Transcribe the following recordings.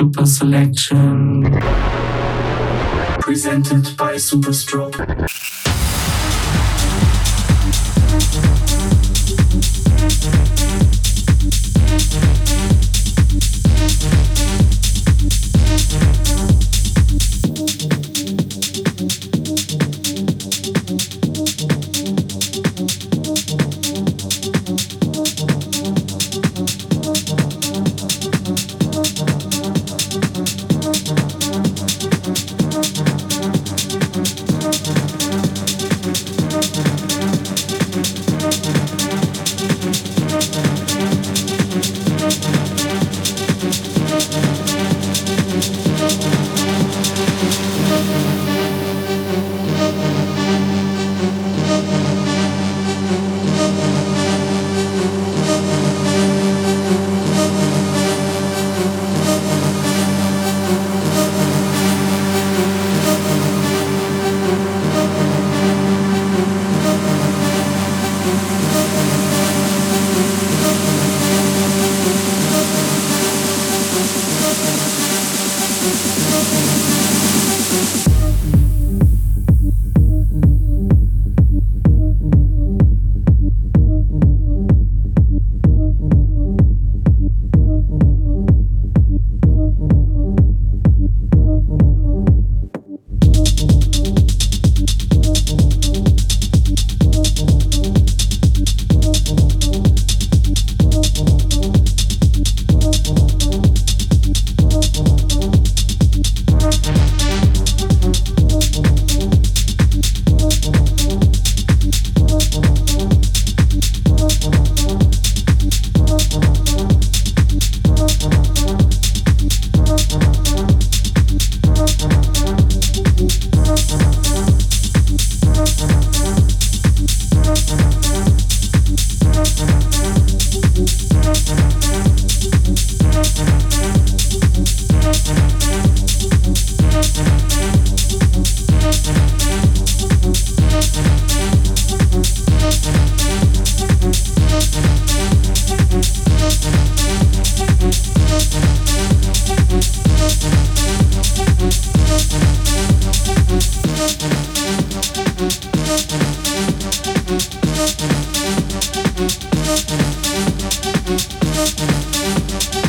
Super Selection. Presented by Superstrobe. Thank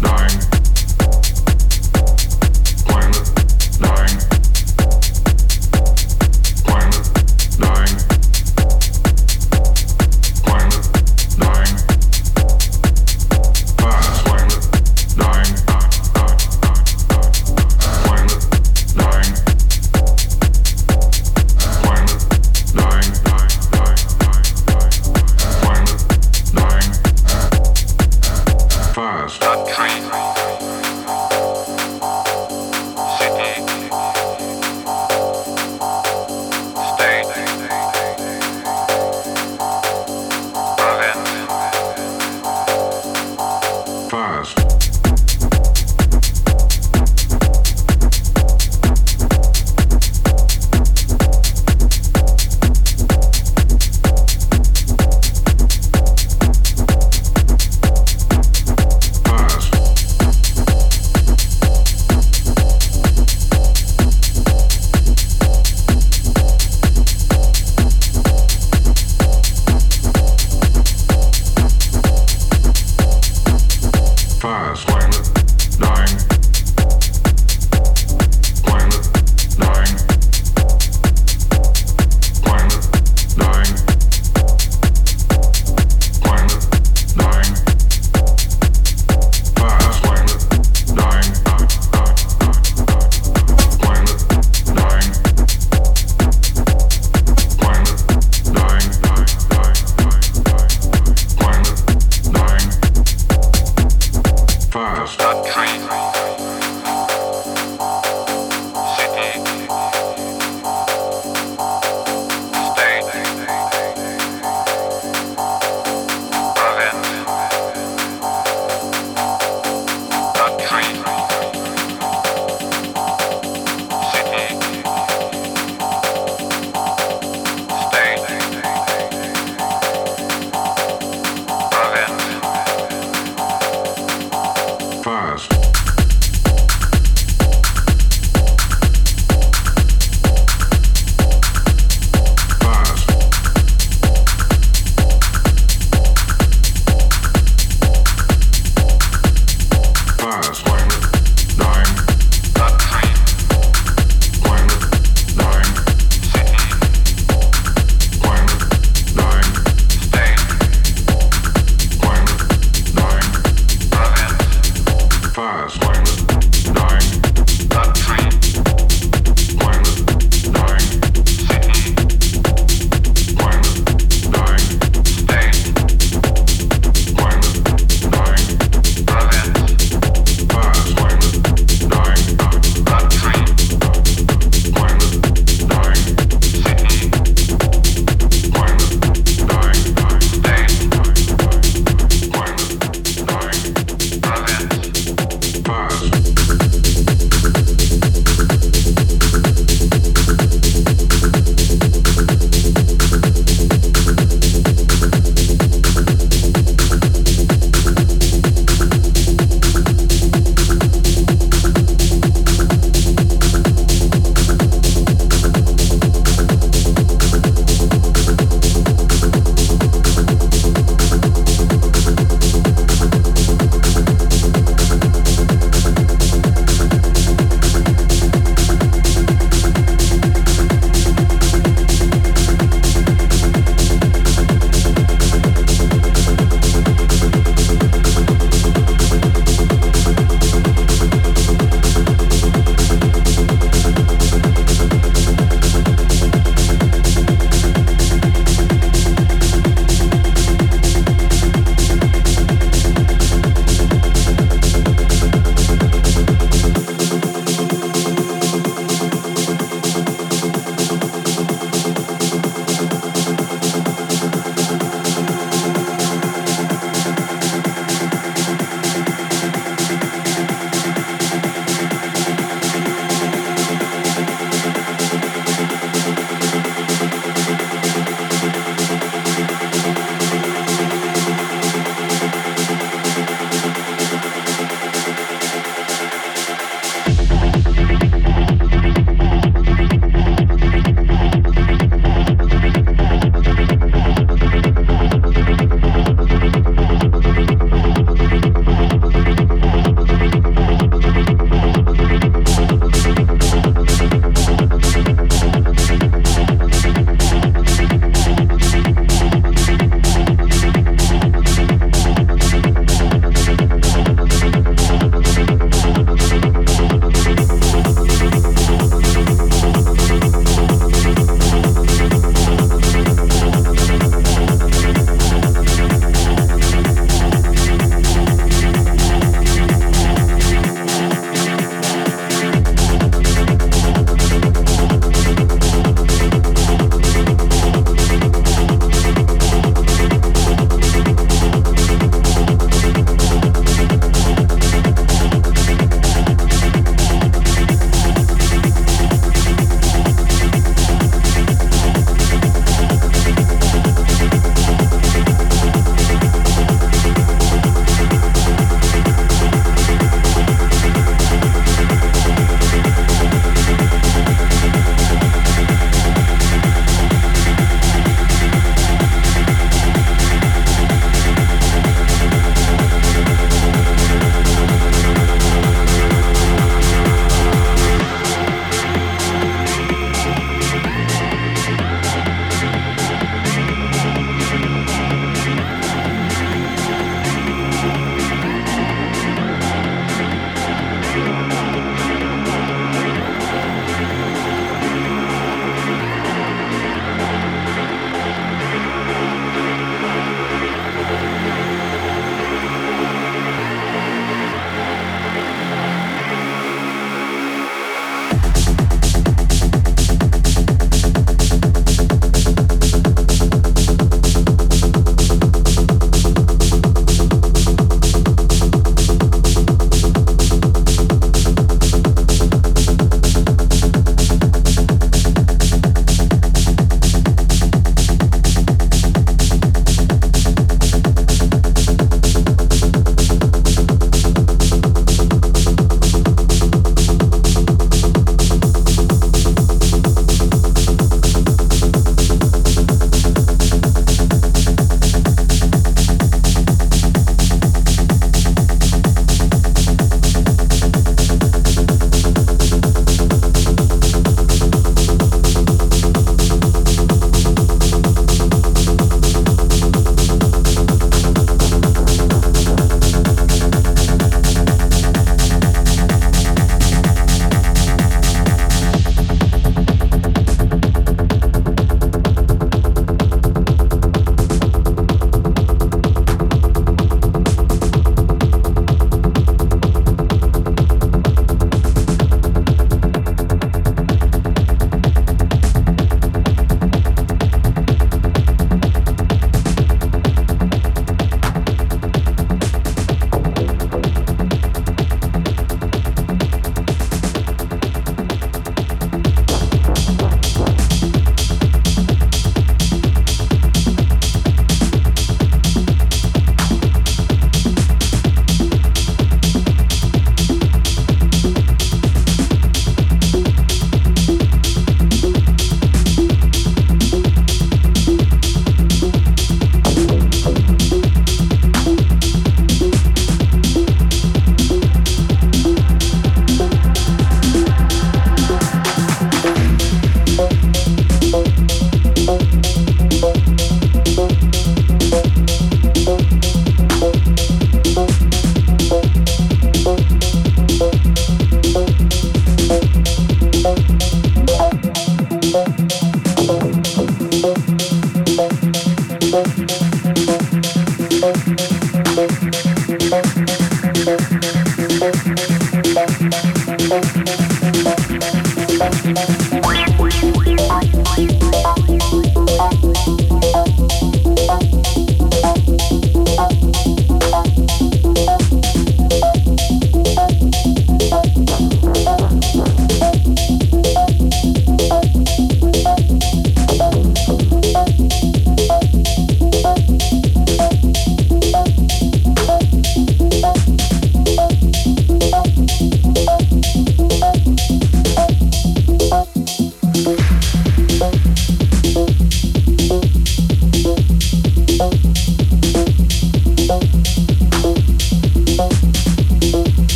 dreaming. Nine, eight,